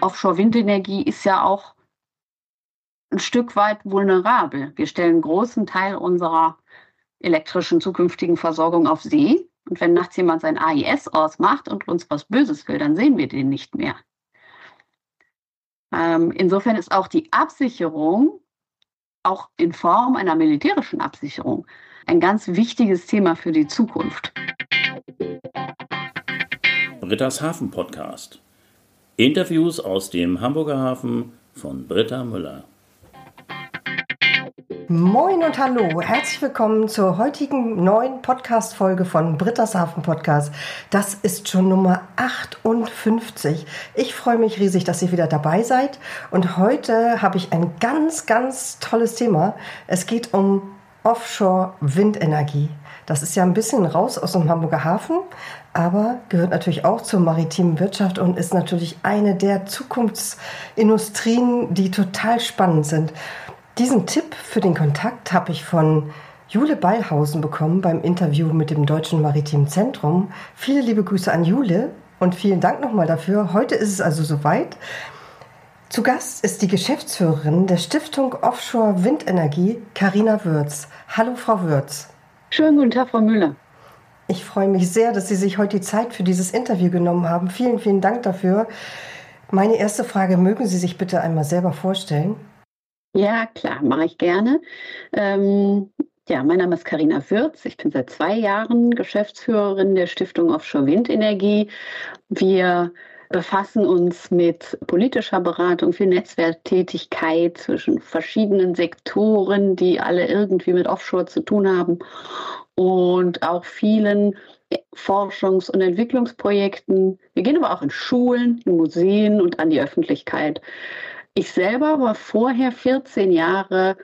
Offshore-Windenergie ist ja auch ein Stück weit vulnerabel. Wir stellen einen großen Teil unserer elektrischen zukünftigen Versorgung auf See. Und wenn nachts jemand sein AIS ausmacht und uns was Böses will, dann sehen wir den nicht mehr. Ähm, insofern ist auch die Absicherung, auch in Form einer militärischen Absicherung, ein ganz wichtiges Thema für die Zukunft. Britta's Hafen Podcast. Interviews aus dem Hamburger Hafen von Britta Müller. Moin und hallo, herzlich willkommen zur heutigen neuen Podcast-Folge von Britta's Hafen Podcast. Das ist schon Nummer 58. Ich freue mich riesig, dass ihr wieder dabei seid. Und heute habe ich ein ganz, ganz tolles Thema. Es geht um Offshore-Windenergie. Das ist ja ein bisschen raus aus dem Hamburger Hafen, aber gehört natürlich auch zur maritimen Wirtschaft und ist natürlich eine der Zukunftsindustrien, die total spannend sind. Diesen Tipp für den Kontakt habe ich von Jule Beilhausen bekommen beim Interview mit dem Deutschen Maritimen Zentrum. Viele liebe Grüße an Jule und vielen Dank nochmal dafür. Heute ist es also soweit. Zu Gast ist die Geschäftsführerin der Stiftung Offshore Windenergie, Karina Würz. Hallo, Frau Würz. Schönen guten Tag, Frau Müller. Ich freue mich sehr, dass Sie sich heute die Zeit für dieses Interview genommen haben. Vielen, vielen Dank dafür. Meine erste Frage, mögen Sie sich bitte einmal selber vorstellen? Ja, klar, mache ich gerne. Ähm, ja, mein Name ist Karina Würz. Ich bin seit zwei Jahren Geschäftsführerin der Stiftung Offshore Windenergie. Wir befassen uns mit politischer Beratung für Netzwerktätigkeit zwischen verschiedenen Sektoren, die alle irgendwie mit Offshore zu tun haben und auch vielen Forschungs- und Entwicklungsprojekten. Wir gehen aber auch in Schulen, in Museen und an die Öffentlichkeit. Ich selber war vorher 14 Jahre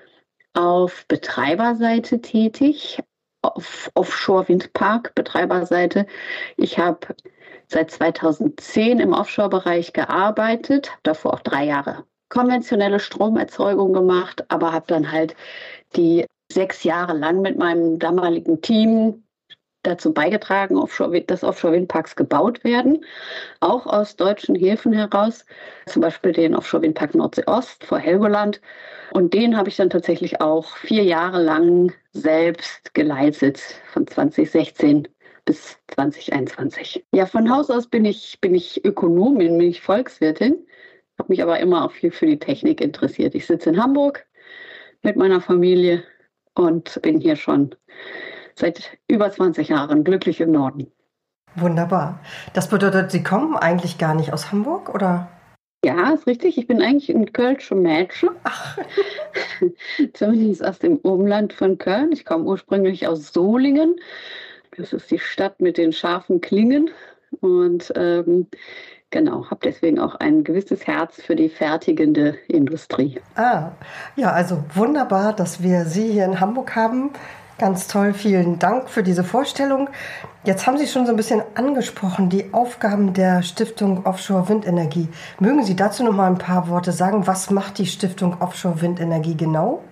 auf Betreiberseite tätig, auf Offshore-Windpark-Betreiberseite. Ich habe seit 2010 im Offshore-Bereich gearbeitet, davor auch drei Jahre konventionelle Stromerzeugung gemacht, aber habe dann halt die sechs Jahre lang mit meinem damaligen Team dazu beigetragen, dass Offshore-Windparks gebaut werden, auch aus deutschen Häfen heraus, zum Beispiel den Offshore-Windpark Nordsee-Ost vor Helgoland. Und den habe ich dann tatsächlich auch vier Jahre lang selbst geleitet, von 2016 bis 2021. Ja, von Haus aus bin ich, bin ich Ökonomin, bin ich Volkswirtin, habe mich aber immer auch viel für die Technik interessiert. Ich sitze in Hamburg mit meiner Familie und bin hier schon seit über 20 Jahren glücklich im Norden. Wunderbar. Das bedeutet, Sie kommen eigentlich gar nicht aus Hamburg, oder? Ja, ist richtig. Ich bin eigentlich ein Kölsche Mädchen. Ach. Zumindest aus dem Umland von Köln. Ich komme ursprünglich aus Solingen. Das ist die Stadt mit den scharfen Klingen. Und ähm, genau, habe deswegen auch ein gewisses Herz für die fertigende Industrie. Ah, ja, also wunderbar, dass wir Sie hier in Hamburg haben. Ganz toll, vielen Dank für diese Vorstellung. Jetzt haben Sie schon so ein bisschen angesprochen, die Aufgaben der Stiftung Offshore Windenergie. Mögen Sie dazu noch mal ein paar Worte sagen? Was macht die Stiftung Offshore Windenergie genau?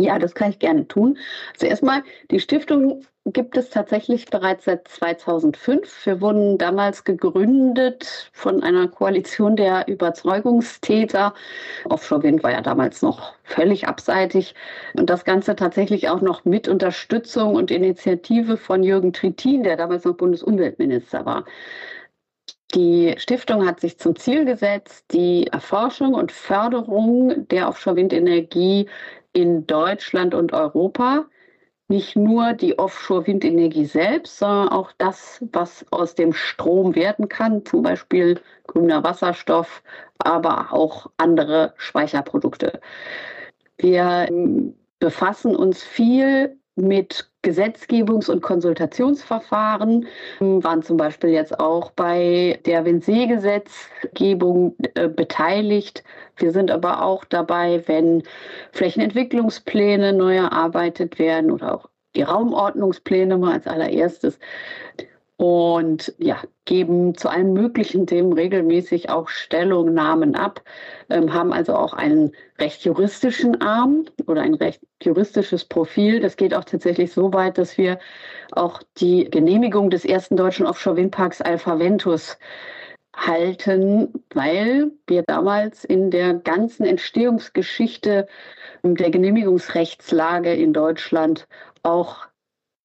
Ja, das kann ich gerne tun. Zuerst mal, die Stiftung gibt es tatsächlich bereits seit 2005. Wir wurden damals gegründet von einer Koalition der Überzeugungstäter. Offshore Wind war ja damals noch völlig abseitig. Und das Ganze tatsächlich auch noch mit Unterstützung und Initiative von Jürgen Trittin, der damals noch Bundesumweltminister war. Die Stiftung hat sich zum Ziel gesetzt, die Erforschung und Förderung der Offshore-Windenergie in Deutschland und Europa nicht nur die Offshore-Windenergie selbst, sondern auch das, was aus dem Strom werden kann, zum Beispiel grüner Wasserstoff, aber auch andere Speicherprodukte. Wir ähm, befassen uns viel mit Gesetzgebungs- und Konsultationsverfahren, waren zum Beispiel jetzt auch bei der Windsee-Gesetzgebung äh, beteiligt. Wir sind aber auch dabei, wenn Flächenentwicklungspläne neu erarbeitet werden oder auch die Raumordnungspläne mal als allererstes und ja, geben zu allen möglichen Themen regelmäßig auch Stellungnahmen ab, ähm, haben also auch einen recht juristischen Arm oder ein recht juristisches Profil. Das geht auch tatsächlich so weit, dass wir auch die Genehmigung des ersten deutschen Offshore-Windparks Alpha Ventus halten, weil wir damals in der ganzen Entstehungsgeschichte der Genehmigungsrechtslage in Deutschland auch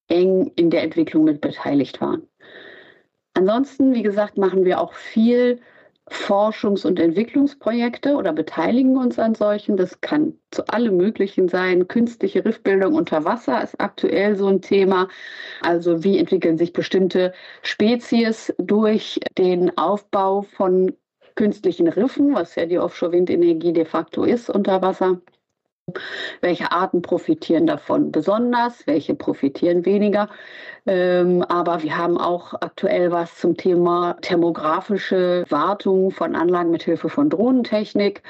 eng in der Entwicklung mit beteiligt waren. Ansonsten, wie gesagt, machen wir auch viel Forschungs- und Entwicklungsprojekte oder beteiligen uns an solchen. Das kann zu allem Möglichen sein. Künstliche Riffbildung unter Wasser ist aktuell so ein Thema. Also wie entwickeln sich bestimmte Spezies durch den Aufbau von künstlichen Riffen, was ja die Offshore-Windenergie de facto ist unter Wasser. Welche Arten profitieren davon besonders, welche profitieren weniger? Ähm, aber wir haben auch aktuell was zum Thema thermografische Wartung von Anlagen mit Hilfe von Drohnentechnik,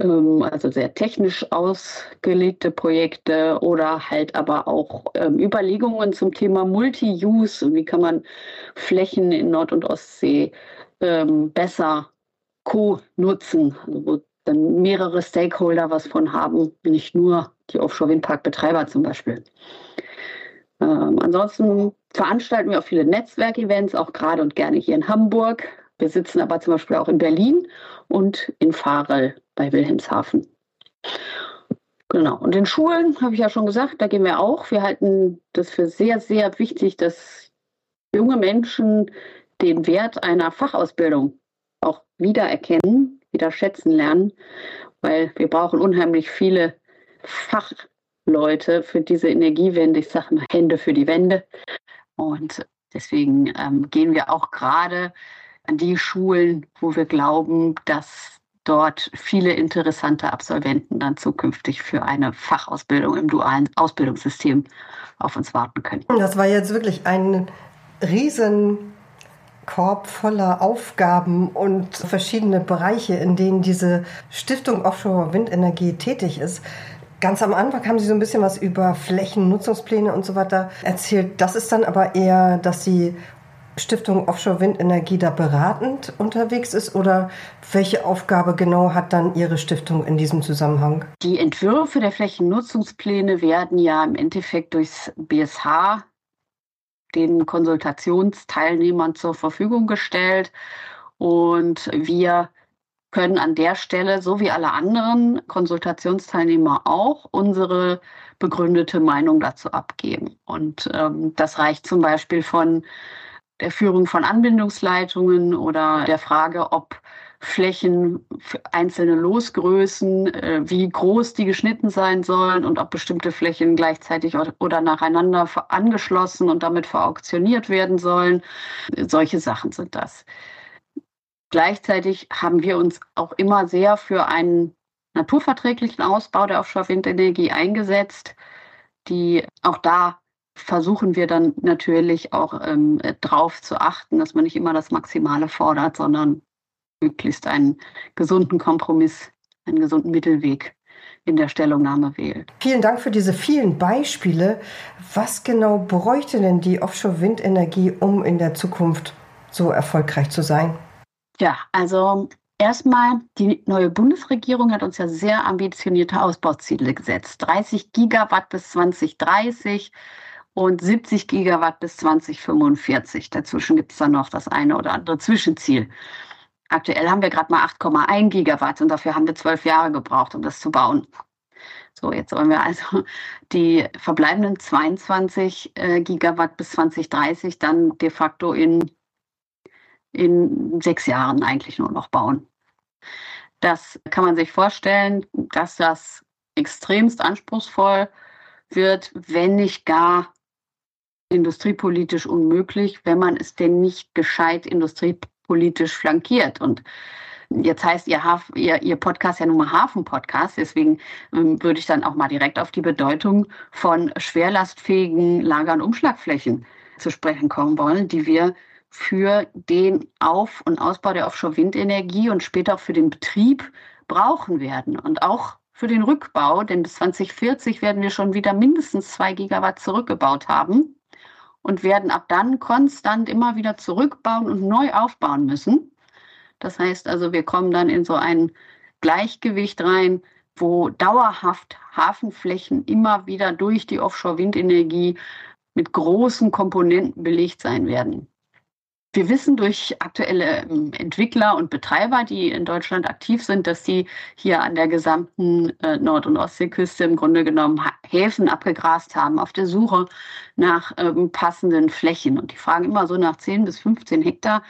ähm, also sehr technisch ausgelegte Projekte oder halt aber auch ähm, Überlegungen zum Thema Multi-Use. Wie kann man Flächen in Nord- und Ostsee ähm, besser co-nutzen, also dann mehrere Stakeholder was von haben, nicht nur die Offshore-Windparkbetreiber zum Beispiel. Ähm, ansonsten veranstalten wir auch viele Netzwerkevents, auch gerade und gerne hier in Hamburg. Wir sitzen aber zum Beispiel auch in Berlin und in Farel bei Wilhelmshaven. Genau. Und in Schulen habe ich ja schon gesagt, da gehen wir auch. Wir halten das für sehr, sehr wichtig, dass junge Menschen den Wert einer Fachausbildung auch wiedererkennen wieder schätzen lernen, weil wir brauchen unheimlich viele Fachleute für diese Energiewende. Ich sage mal Hände für die Wende. Und deswegen ähm, gehen wir auch gerade an die Schulen, wo wir glauben, dass dort viele interessante Absolventen dann zukünftig für eine Fachausbildung im dualen Ausbildungssystem auf uns warten können. Das war jetzt wirklich ein riesen Korb voller Aufgaben und verschiedene Bereiche, in denen diese Stiftung Offshore Windenergie tätig ist. Ganz am Anfang haben Sie so ein bisschen was über Flächennutzungspläne und so weiter erzählt. Das ist dann aber eher, dass die Stiftung Offshore Windenergie da beratend unterwegs ist oder welche Aufgabe genau hat dann Ihre Stiftung in diesem Zusammenhang? Die Entwürfe der Flächennutzungspläne werden ja im Endeffekt durchs BSH den Konsultationsteilnehmern zur Verfügung gestellt. Und wir können an der Stelle, so wie alle anderen Konsultationsteilnehmer auch, unsere begründete Meinung dazu abgeben. Und ähm, das reicht zum Beispiel von der Führung von Anbindungsleitungen oder der Frage, ob Flächen, einzelne Losgrößen, äh, wie groß die geschnitten sein sollen und ob bestimmte Flächen gleichzeitig oder nacheinander angeschlossen und damit verauktioniert werden sollen. Solche Sachen sind das. Gleichzeitig haben wir uns auch immer sehr für einen naturverträglichen Ausbau der Offshore-Windenergie eingesetzt, die auch da versuchen wir dann natürlich auch ähm, darauf zu achten, dass man nicht immer das Maximale fordert, sondern möglichst einen gesunden Kompromiss, einen gesunden Mittelweg in der Stellungnahme wählt. Vielen Dank für diese vielen Beispiele. Was genau bräuchte denn die Offshore-Windenergie, um in der Zukunft so erfolgreich zu sein? Ja, also erstmal, die neue Bundesregierung hat uns ja sehr ambitionierte Ausbauziele gesetzt. 30 Gigawatt bis 2030 und 70 Gigawatt bis 2045. Dazwischen gibt es dann noch das eine oder andere Zwischenziel. Aktuell haben wir gerade mal 8,1 Gigawatt und dafür haben wir zwölf Jahre gebraucht, um das zu bauen. So, jetzt wollen wir also die verbleibenden 22 äh, Gigawatt bis 2030 dann de facto in, in sechs Jahren eigentlich nur noch bauen. Das kann man sich vorstellen, dass das extremst anspruchsvoll wird, wenn nicht gar industriepolitisch unmöglich, wenn man es denn nicht gescheit industriepolitisch politisch flankiert. Und Jetzt heißt Ihr, Haf, Ihr, Ihr Podcast ja nun mal Hafen-Podcast. Deswegen ähm, würde ich dann auch mal direkt auf die Bedeutung von schwerlastfähigen Lager- und Umschlagflächen zu sprechen kommen wollen, die wir für den Auf- und Ausbau der Offshore-Windenergie und später auch für den Betrieb brauchen werden. Und auch für den Rückbau, denn bis 2040 werden wir schon wieder mindestens zwei Gigawatt zurückgebaut haben und werden ab dann konstant immer wieder zurückbauen und neu aufbauen müssen. Das heißt also, wir kommen dann in so ein Gleichgewicht rein, wo dauerhaft Hafenflächen immer wieder durch die Offshore-Windenergie mit großen Komponenten belegt sein werden. Wir wissen durch aktuelle ähm, Entwickler und Betreiber, die in Deutschland aktiv sind, dass die hier an der gesamten äh, Nord- und Ostseeküste im Grunde genommen Häfen abgegrast haben auf der Suche nach ähm, passenden Flächen. Und die fragen immer so nach 10 bis 15 Hektar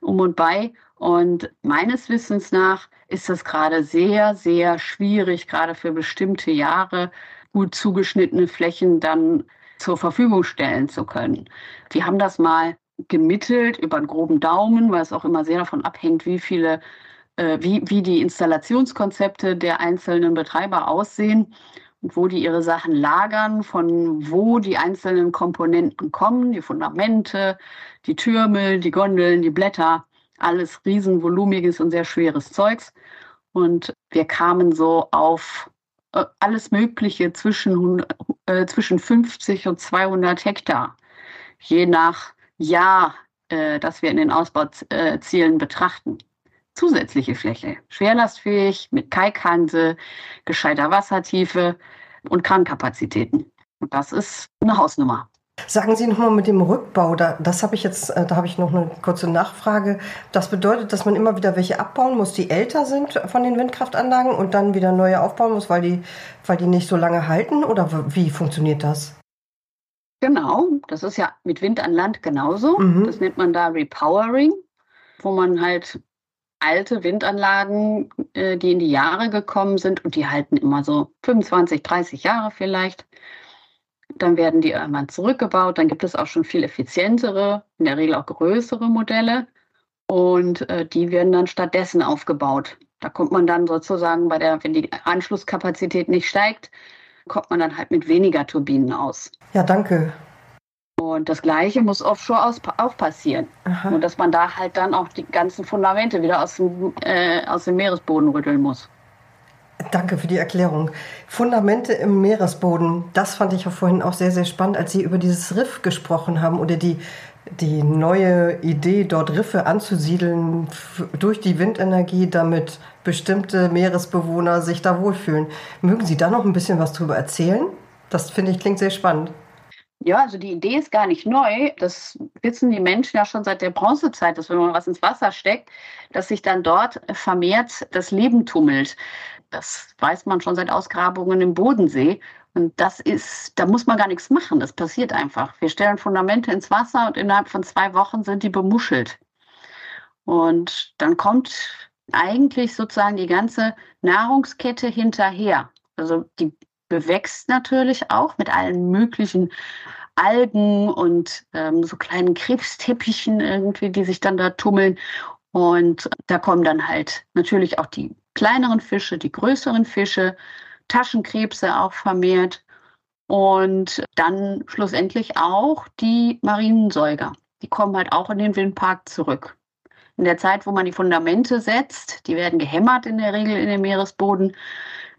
um und bei. Und meines Wissens nach ist das gerade sehr, sehr schwierig, gerade für bestimmte Jahre gut zugeschnittene Flächen dann zur Verfügung stellen zu können. Wir haben das mal gemittelt über einen groben Daumen, weil es auch immer sehr davon abhängt, wie viele, äh, wie, wie die Installationskonzepte der einzelnen Betreiber aussehen und wo die ihre Sachen lagern, von wo die einzelnen Komponenten kommen, die Fundamente, die Türme, die Gondeln, die Blätter, alles riesenvolumiges und sehr schweres Zeugs. Und wir kamen so auf äh, alles Mögliche zwischen, äh, zwischen 50 und 200 Hektar, je nach Jahr, äh, das wir in den Ausbauzielen betrachten. Zusätzliche Fläche, schwerlastfähig, mit Kaikhanse, gescheiter Wassertiefe und Krankapazitäten. Und das ist eine Hausnummer. Sagen Sie nochmal mit dem Rückbau, da, das habe ich jetzt, äh, da habe ich noch eine kurze Nachfrage. Das bedeutet, dass man immer wieder welche abbauen muss, die älter sind von den Windkraftanlagen und dann wieder neue aufbauen muss, weil die, weil die nicht so lange halten? Oder wie funktioniert das? Genau, das ist ja mit Wind an Land genauso. Mhm. Das nennt man da Repowering, wo man halt alte Windanlagen, äh, die in die Jahre gekommen sind und die halten immer so 25, 30 Jahre vielleicht dann werden die irgendwann zurückgebaut. Dann gibt es auch schon viel effizientere, in der Regel auch größere Modelle. Und äh, die werden dann stattdessen aufgebaut. Da kommt man dann sozusagen bei der, wenn die Anschlusskapazität nicht steigt, kommt man dann halt mit weniger Turbinen aus. Ja, danke. Und das Gleiche muss offshore aus, auch passieren. Aha. Und dass man da halt dann auch die ganzen Fundamente wieder aus dem, äh, aus dem Meeresboden rütteln muss. Danke für die Erklärung. Fundamente im Meeresboden, das fand ich ja vorhin auch sehr, sehr spannend, als Sie über dieses Riff gesprochen haben oder die, die neue Idee, dort Riffe anzusiedeln durch die Windenergie, damit bestimmte Meeresbewohner sich da wohlfühlen. Mögen Sie da noch ein bisschen was drüber erzählen? Das finde ich klingt sehr spannend. Ja, also die Idee ist gar nicht neu. Das wissen die Menschen ja schon seit der Bronzezeit, dass wenn man was ins Wasser steckt, dass sich dann dort vermehrt das Leben tummelt. Das weiß man schon seit Ausgrabungen im Bodensee. Und das ist, da muss man gar nichts machen. Das passiert einfach. Wir stellen Fundamente ins Wasser und innerhalb von zwei Wochen sind die bemuschelt. Und dann kommt eigentlich sozusagen die ganze Nahrungskette hinterher. Also die bewächst natürlich auch mit allen möglichen Algen und ähm, so kleinen Krebsteppichen irgendwie, die sich dann da tummeln. Und da kommen dann halt natürlich auch die kleineren Fische, die größeren Fische, Taschenkrebse auch vermehrt und dann schlussendlich auch die Marinensäuger. Die kommen halt auch in den Windpark zurück. In der Zeit, wo man die Fundamente setzt, die werden gehämmert in der Regel in den Meeresboden,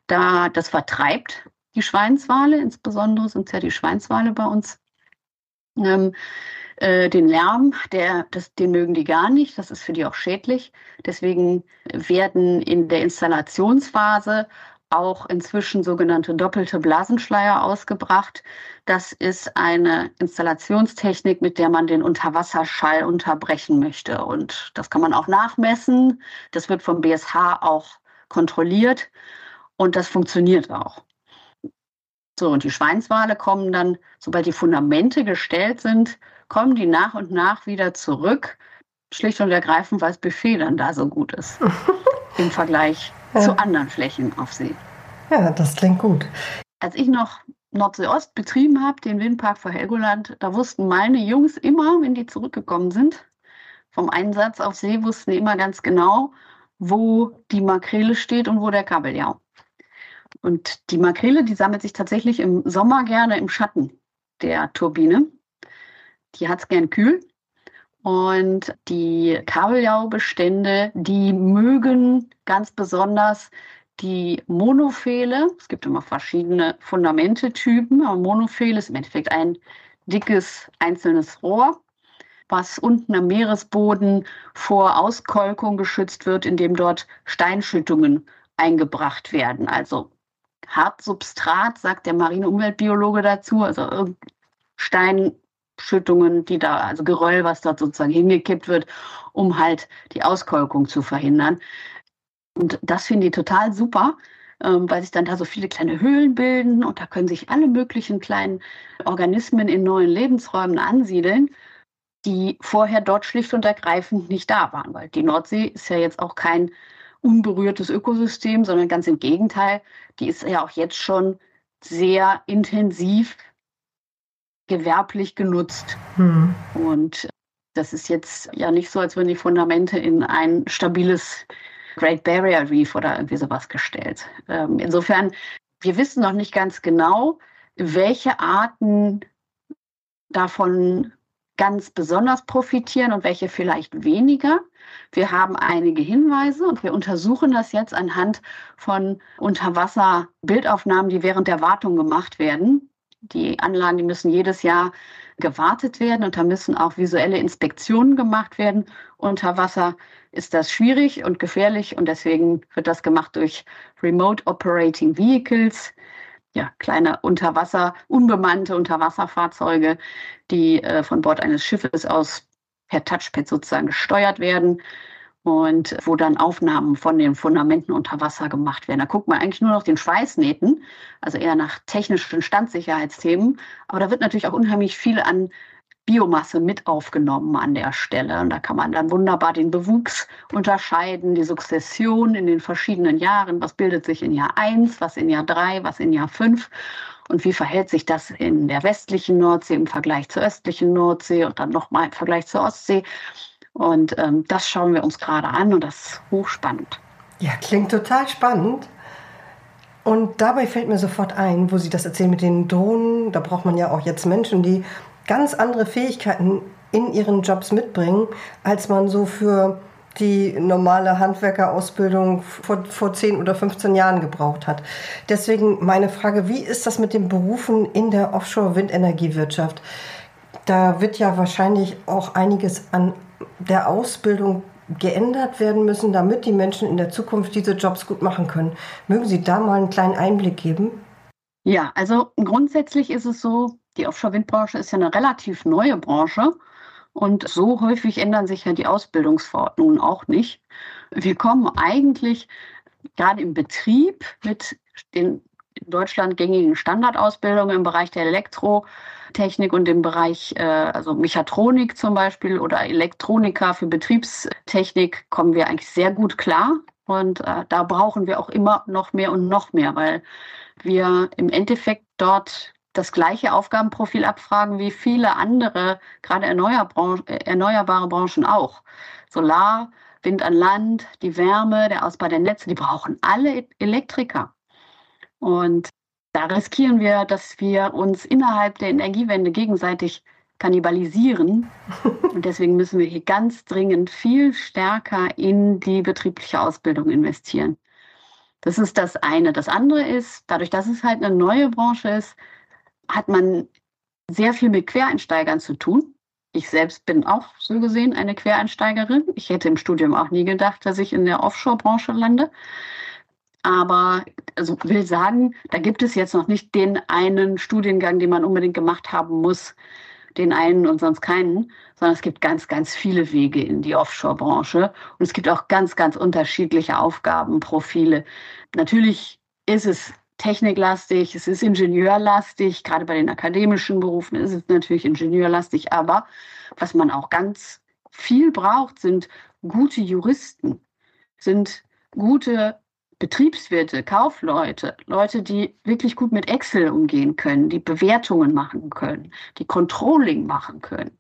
da das vertreibt die Schweinswale, insbesondere sind es ja die Schweinswale bei uns. Ähm, äh, den Lärm, der, das, den mögen die gar nicht. Das ist für die auch schädlich. Deswegen werden in der Installationsphase auch inzwischen sogenannte doppelte Blasenschleier ausgebracht. Das ist eine Installationstechnik, mit der man den Unterwasserschall unterbrechen möchte. Und das kann man auch nachmessen. Das wird vom BSH auch kontrolliert und das funktioniert auch. So, und die Schweinswale kommen dann, sobald die Fundamente gestellt sind, kommen die nach und nach wieder zurück. Schlicht und ergreifend, weil das Buffet dann da so gut ist. Im Vergleich ja. zu anderen Flächen auf See. Ja, das klingt gut. Als ich noch Nordsee-Ost betrieben habe, den Windpark vor Helgoland, da wussten meine Jungs immer, wenn die zurückgekommen sind, vom Einsatz auf See, wussten die immer ganz genau, wo die Makrele steht und wo der Kabeljau. Und die Makrele, die sammelt sich tatsächlich im Sommer gerne im Schatten der Turbine. Die hat es gern kühl. Und die Kabeljaubestände, die mögen ganz besonders die Monophele. Es gibt immer verschiedene Fundamentetypen, aber Monophele ist im Endeffekt ein dickes einzelnes Rohr, was unten am Meeresboden vor Auskolkung geschützt wird, indem dort Steinschüttungen eingebracht werden. Also Hartsubstrat, sagt der Marine-Umweltbiologe dazu, also Stein Ausschüttungen, die da, also Geröll, was dort sozusagen hingekippt wird, um halt die Auskolkung zu verhindern. Und das finde ich total super, ähm, weil sich dann da so viele kleine Höhlen bilden und da können sich alle möglichen kleinen Organismen in neuen Lebensräumen ansiedeln, die vorher dort schlicht und ergreifend nicht da waren, weil die Nordsee ist ja jetzt auch kein unberührtes Ökosystem, sondern ganz im Gegenteil, die ist ja auch jetzt schon sehr intensiv gewerblich genutzt. Hm. Und das ist jetzt ja nicht so, als würden die Fundamente in ein stabiles Great Barrier Reef oder irgendwie sowas gestellt. Ähm, insofern, wir wissen noch nicht ganz genau, welche Arten davon ganz besonders profitieren und welche vielleicht weniger. Wir haben einige Hinweise und wir untersuchen das jetzt anhand von Unterwasserbildaufnahmen, die während der Wartung gemacht werden. Die Anlagen, die müssen jedes Jahr gewartet werden und da müssen auch visuelle Inspektionen gemacht werden. Unter Wasser ist das schwierig und gefährlich und deswegen wird das gemacht durch Remote Operating Vehicles ja, kleine Unterwasser, unbemannte Unterwasserfahrzeuge, die äh, von Bord eines Schiffes aus per Touchpad sozusagen gesteuert werden und wo dann Aufnahmen von den Fundamenten unter Wasser gemacht werden. Da guckt man eigentlich nur noch den Schweißnähten, also eher nach technischen Standsicherheitsthemen. Aber da wird natürlich auch unheimlich viel an Biomasse mit aufgenommen an der Stelle. Und da kann man dann wunderbar den Bewuchs unterscheiden, die Sukzession in den verschiedenen Jahren. Was bildet sich in Jahr 1, was in Jahr 3, was in Jahr 5? Und wie verhält sich das in der westlichen Nordsee im Vergleich zur östlichen Nordsee und dann nochmal im Vergleich zur Ostsee? Und ähm, das schauen wir uns gerade an und das ist hochspannend. Ja, klingt total spannend. Und dabei fällt mir sofort ein, wo Sie das erzählen mit den Drohnen. Da braucht man ja auch jetzt Menschen, die ganz andere Fähigkeiten in ihren Jobs mitbringen, als man so für die normale Handwerkerausbildung vor, vor 10 oder 15 Jahren gebraucht hat. Deswegen meine Frage, wie ist das mit den Berufen in der Offshore-Windenergiewirtschaft? Da wird ja wahrscheinlich auch einiges an der Ausbildung geändert werden müssen, damit die Menschen in der Zukunft diese Jobs gut machen können. Mögen Sie da mal einen kleinen Einblick geben? Ja, also grundsätzlich ist es so, die Offshore-Windbranche ist ja eine relativ neue Branche und so häufig ändern sich ja die Ausbildungsverordnungen auch nicht. Wir kommen eigentlich gerade im Betrieb mit den in Deutschland gängigen Standardausbildungen im Bereich der Elektrotechnik und im Bereich äh, also Mechatronik zum Beispiel oder Elektroniker für Betriebstechnik kommen wir eigentlich sehr gut klar. Und äh, da brauchen wir auch immer noch mehr und noch mehr, weil wir im Endeffekt dort das gleiche Aufgabenprofil abfragen wie viele andere, gerade erneuerbare Branchen auch. Solar, Wind an Land, die Wärme, der Ausbau der Netze, die brauchen alle Elektriker. Und da riskieren wir, dass wir uns innerhalb der Energiewende gegenseitig kannibalisieren. Und deswegen müssen wir hier ganz dringend viel stärker in die betriebliche Ausbildung investieren. Das ist das eine. Das andere ist, dadurch, dass es halt eine neue Branche ist, hat man sehr viel mit Quereinsteigern zu tun. Ich selbst bin auch so gesehen eine Quereinsteigerin. Ich hätte im Studium auch nie gedacht, dass ich in der Offshore-Branche lande. Aber also will sagen, da gibt es jetzt noch nicht den einen Studiengang, den man unbedingt gemacht haben muss, den einen und sonst keinen, sondern es gibt ganz, ganz viele Wege in die Offshore-Branche. Und es gibt auch ganz, ganz unterschiedliche Aufgabenprofile. Natürlich ist es techniklastig, es ist ingenieurlastig, gerade bei den akademischen Berufen ist es natürlich ingenieurlastig, aber was man auch ganz viel braucht, sind gute Juristen, sind gute Betriebswirte, Kaufleute, Leute, die wirklich gut mit Excel umgehen können, die Bewertungen machen können, die Controlling machen können.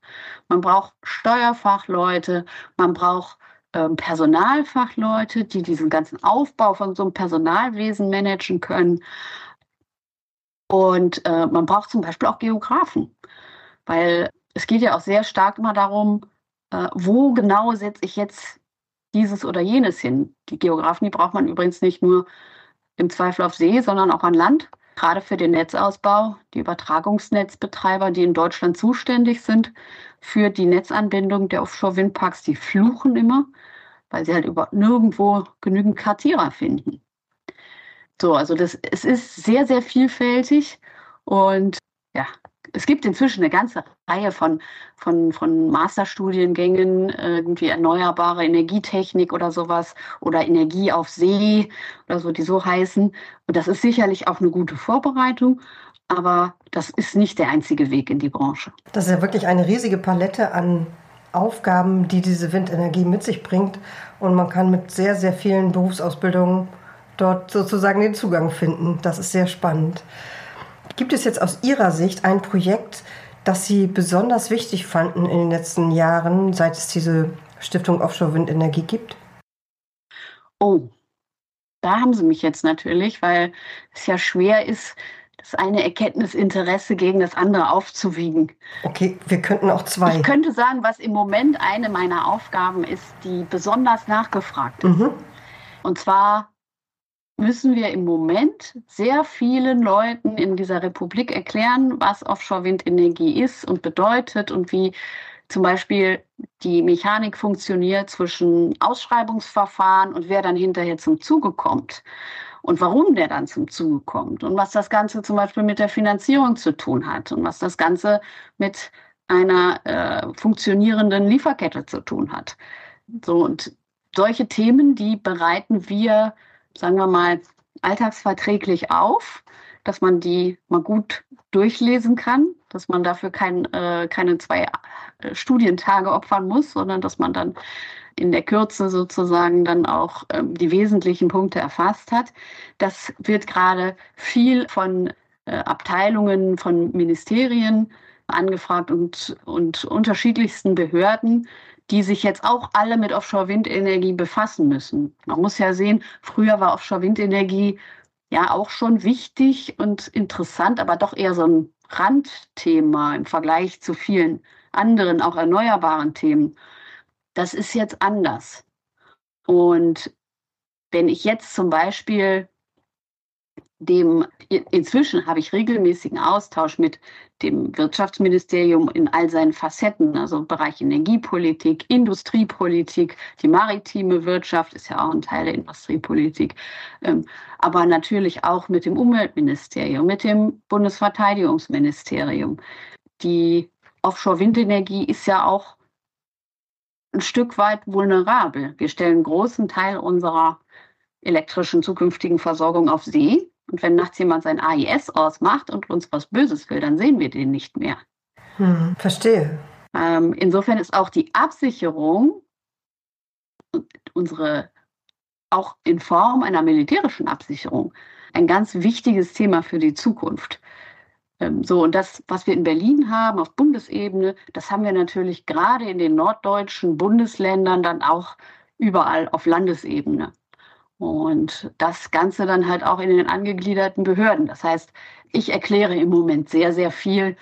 Man braucht Steuerfachleute, man braucht ähm, Personalfachleute, die diesen ganzen Aufbau von so einem Personalwesen managen können. Und äh, man braucht zum Beispiel auch Geografen, weil es geht ja auch sehr stark immer darum, äh, wo genau setze ich jetzt dieses oder jenes hin. Die Geografen, die braucht man übrigens nicht nur im Zweifel auf See, sondern auch an Land. Gerade für den Netzausbau, die Übertragungsnetzbetreiber, die in Deutschland zuständig sind für die Netzanbindung der Offshore-Windparks, die fluchen immer, weil sie halt über nirgendwo genügend Kartierer finden. So, also das, es ist sehr, sehr vielfältig und ja, es gibt inzwischen eine ganze Reihe von, von, von Masterstudiengängen, irgendwie erneuerbare Energietechnik oder sowas oder Energie auf See oder so, die so heißen. Und das ist sicherlich auch eine gute Vorbereitung, aber das ist nicht der einzige Weg in die Branche. Das ist ja wirklich eine riesige Palette an Aufgaben, die diese Windenergie mit sich bringt. Und man kann mit sehr, sehr vielen Berufsausbildungen dort sozusagen den Zugang finden. Das ist sehr spannend. Gibt es jetzt aus Ihrer Sicht ein Projekt, das Sie besonders wichtig fanden in den letzten Jahren, seit es diese Stiftung Offshore Windenergie gibt? Oh, da haben Sie mich jetzt natürlich, weil es ja schwer ist, das eine Erkenntnisinteresse gegen das andere aufzuwiegen. Okay, wir könnten auch zwei. Ich könnte sagen, was im Moment eine meiner Aufgaben ist, die besonders nachgefragt ist. Mhm. Und zwar müssen wir im Moment sehr vielen Leuten in dieser Republik erklären, was Offshore-Windenergie ist und bedeutet und wie zum Beispiel die Mechanik funktioniert zwischen Ausschreibungsverfahren und wer dann hinterher zum Zuge kommt und warum der dann zum Zuge kommt und was das Ganze zum Beispiel mit der Finanzierung zu tun hat und was das Ganze mit einer äh, funktionierenden Lieferkette zu tun hat. So und solche Themen, die bereiten wir sagen wir mal, alltagsverträglich auf, dass man die mal gut durchlesen kann, dass man dafür kein, äh, keine zwei äh, Studientage opfern muss, sondern dass man dann in der Kürze sozusagen dann auch ähm, die wesentlichen Punkte erfasst hat. Das wird gerade viel von äh, Abteilungen, von Ministerien angefragt und, und unterschiedlichsten Behörden, die sich jetzt auch alle mit Offshore-Windenergie befassen müssen. Man muss ja sehen, früher war Offshore-Windenergie ja auch schon wichtig und interessant, aber doch eher so ein Randthema im Vergleich zu vielen anderen, auch erneuerbaren Themen. Das ist jetzt anders. Und wenn ich jetzt zum Beispiel dem, inzwischen habe ich regelmäßigen Austausch mit dem Wirtschaftsministerium in all seinen Facetten, also Bereich Energiepolitik, Industriepolitik, die maritime Wirtschaft ist ja auch ein Teil der Industriepolitik, ähm, aber natürlich auch mit dem Umweltministerium, mit dem Bundesverteidigungsministerium. Die Offshore-Windenergie ist ja auch ein Stück weit vulnerabel. Wir stellen einen großen Teil unserer elektrischen zukünftigen Versorgung auf See. Und wenn nachts jemand sein AIS ausmacht und uns was Böses will, dann sehen wir den nicht mehr. Hm, verstehe. Ähm, insofern ist auch die Absicherung unsere auch in Form einer militärischen Absicherung ein ganz wichtiges Thema für die Zukunft. Ähm, so, und das, was wir in Berlin haben auf Bundesebene, das haben wir natürlich gerade in den norddeutschen Bundesländern dann auch überall auf Landesebene. Und das Ganze dann halt auch in den angegliederten Behörden. Das heißt, ich erkläre im Moment sehr, sehr viel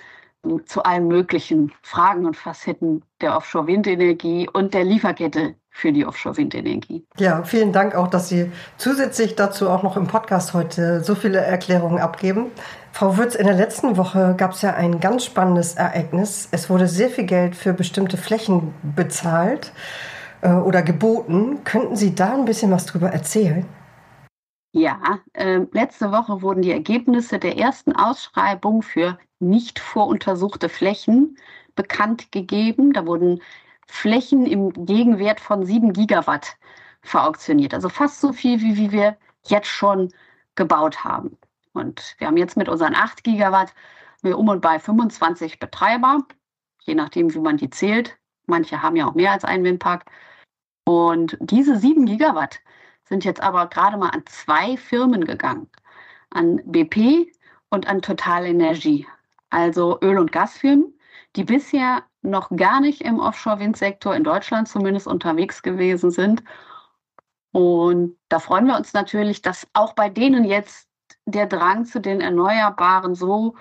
zu allen möglichen Fragen und Facetten der Offshore-Windenergie und der Lieferkette für die Offshore-Windenergie. Ja, vielen Dank auch, dass Sie zusätzlich dazu auch noch im Podcast heute so viele Erklärungen abgeben. Frau Würz, in der letzten Woche gab es ja ein ganz spannendes Ereignis. Es wurde sehr viel Geld für bestimmte Flächen bezahlt äh, oder geboten. Könnten Sie da ein bisschen was drüber erzählen? Ja, äh, letzte Woche wurden die Ergebnisse der ersten Ausschreibung für nicht voruntersuchte Flächen bekannt gegeben. Da wurden Flächen im Gegenwert von 7 Gigawatt verauktioniert. Also fast so viel, wie, wie wir jetzt schon gebaut haben. Und wir haben jetzt mit unseren 8 Gigawatt wir um und bei 25 Betreiber, je nachdem, wie man die zählt. Manche haben ja auch mehr als einen Windpark. Und diese 7 Gigawatt sind jetzt aber gerade mal an zwei Firmen gegangen. An BP und an Total Energie, also Öl- und Gasfirmen, die bisher noch gar nicht im Offshore-Windsektor in Deutschland zumindest unterwegs gewesen sind. Und da freuen wir uns natürlich, dass auch bei denen jetzt der Drang zu den Erneuerbaren so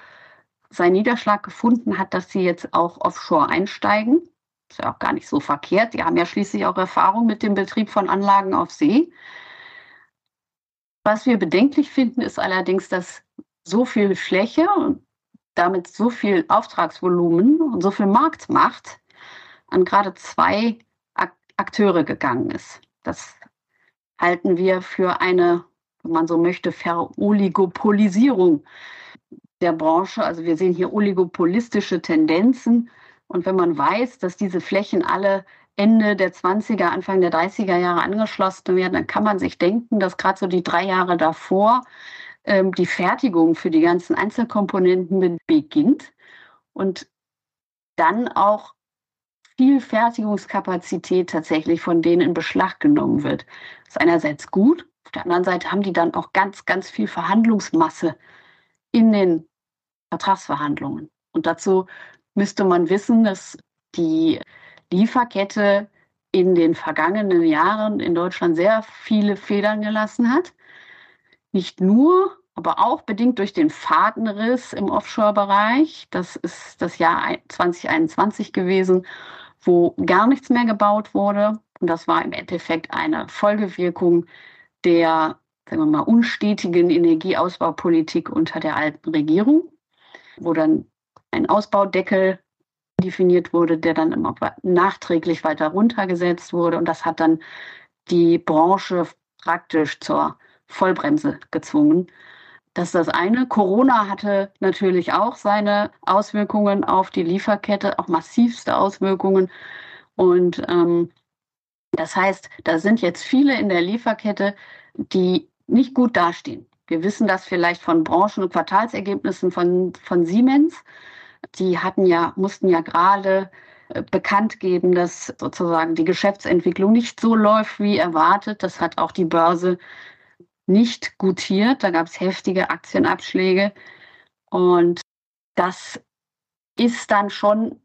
seinen Niederschlag gefunden hat, dass sie jetzt auch offshore einsteigen. Ist ja auch gar nicht so verkehrt. Die haben ja schließlich auch Erfahrung mit dem Betrieb von Anlagen auf See. Was wir bedenklich finden, ist allerdings, dass so viel Fläche und damit so viel Auftragsvolumen und so viel Marktmacht an gerade zwei Akteure gegangen ist. Das halten wir für eine, wenn man so möchte, Veroligopolisierung der Branche. Also wir sehen hier oligopolistische Tendenzen. Und wenn man weiß, dass diese Flächen alle Ende der 20er, Anfang der 30er Jahre angeschlossen werden, dann kann man sich denken, dass gerade so die drei Jahre davor ähm, die Fertigung für die ganzen Einzelkomponenten beginnt und dann auch viel Fertigungskapazität tatsächlich von denen in Beschlag genommen wird. Das ist einerseits gut, auf der anderen Seite haben die dann auch ganz, ganz viel Verhandlungsmasse in den Vertragsverhandlungen. Und dazu müsste man wissen, dass die Lieferkette in den vergangenen Jahren in Deutschland sehr viele Federn gelassen hat. Nicht nur, aber auch bedingt durch den Fadenriss im Offshore-Bereich. Das ist das Jahr 2021 gewesen, wo gar nichts mehr gebaut wurde. Und das war im Endeffekt eine Folgewirkung der, sagen wir mal, unstetigen Energieausbaupolitik unter der alten Regierung, wo dann ein Ausbaudeckel definiert wurde, der dann immer nachträglich weiter runtergesetzt wurde. Und das hat dann die Branche praktisch zur Vollbremse gezwungen. Das ist das eine. Corona hatte natürlich auch seine Auswirkungen auf die Lieferkette, auch massivste Auswirkungen. Und ähm, das heißt, da sind jetzt viele in der Lieferkette, die nicht gut dastehen. Wir wissen das vielleicht von Branchen- und Quartalsergebnissen von, von Siemens. Die hatten ja, mussten ja gerade äh, bekannt geben, dass sozusagen die Geschäftsentwicklung nicht so läuft wie erwartet. Das hat auch die Börse nicht gutiert. Da gab es heftige Aktienabschläge. Und das ist dann schon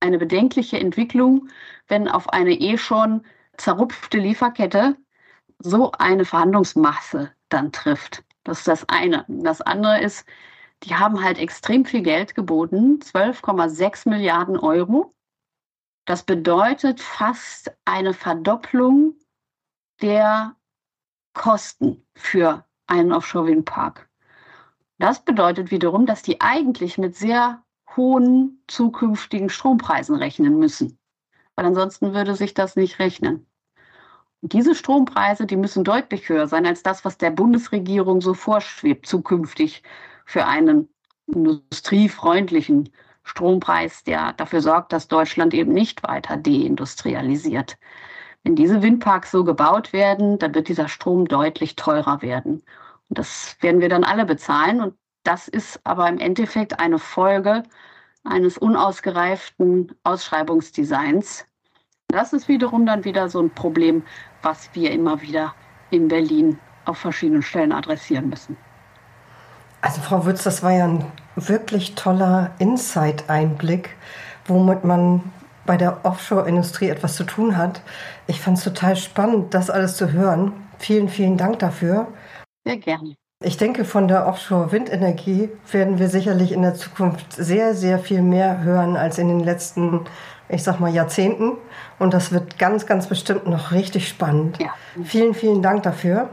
eine bedenkliche Entwicklung, wenn auf eine eh schon zerrupfte Lieferkette so eine Verhandlungsmasse dann trifft. Das ist das eine. Das andere ist, die haben halt extrem viel Geld geboten, 12,6 Milliarden Euro. Das bedeutet fast eine Verdopplung der Kosten für einen Offshore-Windpark. Das bedeutet wiederum, dass die eigentlich mit sehr hohen zukünftigen Strompreisen rechnen müssen, weil ansonsten würde sich das nicht rechnen. Und diese Strompreise, die müssen deutlich höher sein als das, was der Bundesregierung so vorschwebt zukünftig für einen industriefreundlichen Strompreis, der dafür sorgt, dass Deutschland eben nicht weiter deindustrialisiert. Wenn diese Windparks so gebaut werden, dann wird dieser Strom deutlich teurer werden. Und das werden wir dann alle bezahlen. Und das ist aber im Endeffekt eine Folge eines unausgereiften Ausschreibungsdesigns. Das ist wiederum dann wieder so ein Problem, was wir immer wieder in Berlin auf verschiedenen Stellen adressieren müssen. Also Frau Würz, das war ja ein wirklich toller Insight-Einblick, womit man bei der Offshore-Industrie etwas zu tun hat. Ich fand es total spannend, das alles zu hören. Vielen, vielen Dank dafür. Sehr gerne. Ich denke, von der Offshore-Windenergie werden wir sicherlich in der Zukunft sehr, sehr viel mehr hören als in den letzten, ich sag mal, Jahrzehnten. Und das wird ganz, ganz bestimmt noch richtig spannend. Ja. Vielen, vielen Dank dafür.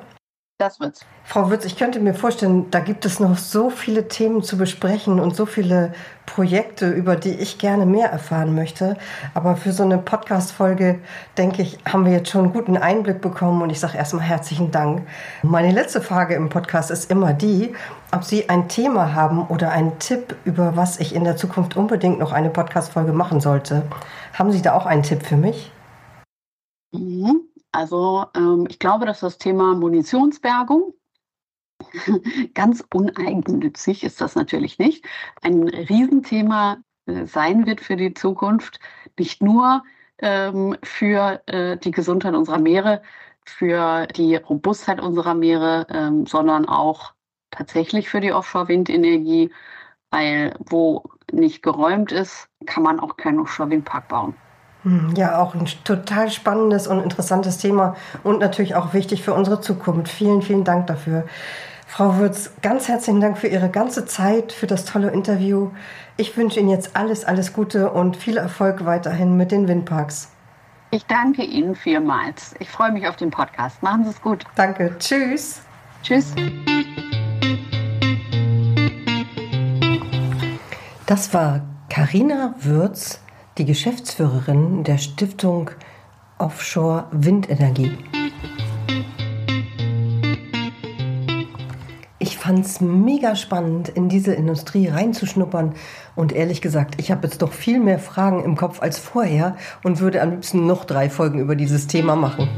Das wird's. Frau Würz, ich könnte mir vorstellen, da gibt es noch so viele Themen zu besprechen und so viele Projekte, über die ich gerne mehr erfahren möchte. Aber für so eine Podcast-Folge, denke ich, haben wir jetzt schon einen guten Einblick bekommen und ich sage erstmal herzlichen Dank. Meine letzte Frage im Podcast ist immer die, ob Sie ein Thema haben oder einen Tipp, über was ich in der Zukunft unbedingt noch eine Podcast-Folge machen sollte. Haben Sie da auch einen Tipp für mich? Also ähm, ich glaube, dass das Thema Munitionsbergung ganz uneigennützig ist das natürlich nicht. Ein Riesenthema äh, sein wird für die Zukunft, nicht nur ähm, für äh, die Gesundheit unserer Meere, für die Robustheit unserer Meere, ähm, sondern auch tatsächlich für die Offshore-Windenergie, weil wo nicht geräumt ist, kann man auch keinen Offshore-Windpark bauen. Hm, ja, auch ein total spannendes und interessantes Thema und natürlich auch wichtig für unsere Zukunft. Vielen, vielen Dank dafür. Frau Würz, ganz herzlichen Dank für Ihre ganze Zeit, für das tolle Interview. Ich wünsche Ihnen jetzt alles, alles Gute und viel Erfolg weiterhin mit den Windparks. Ich danke Ihnen vielmals. Ich freue mich auf den Podcast. Machen Sie es gut. Danke. Tschüss. Tschüss. Das war Karina Würz die Geschäftsführerin der Stiftung Offshore Windenergie. Ich fand es mega spannend, in diese Industrie reinzuschnuppern. Und ehrlich gesagt, ich habe jetzt doch viel mehr Fragen im Kopf als vorher und würde am liebsten noch drei Folgen über dieses Thema machen.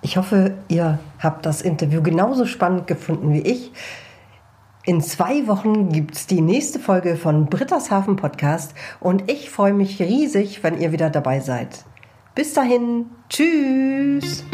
Ich hoffe, ihr habt das Interview genauso spannend gefunden wie ich. In zwei Wochen gibt es die nächste Folge von Britta's Hafen Podcast und ich freue mich riesig, wenn ihr wieder dabei seid. Bis dahin, tschüss!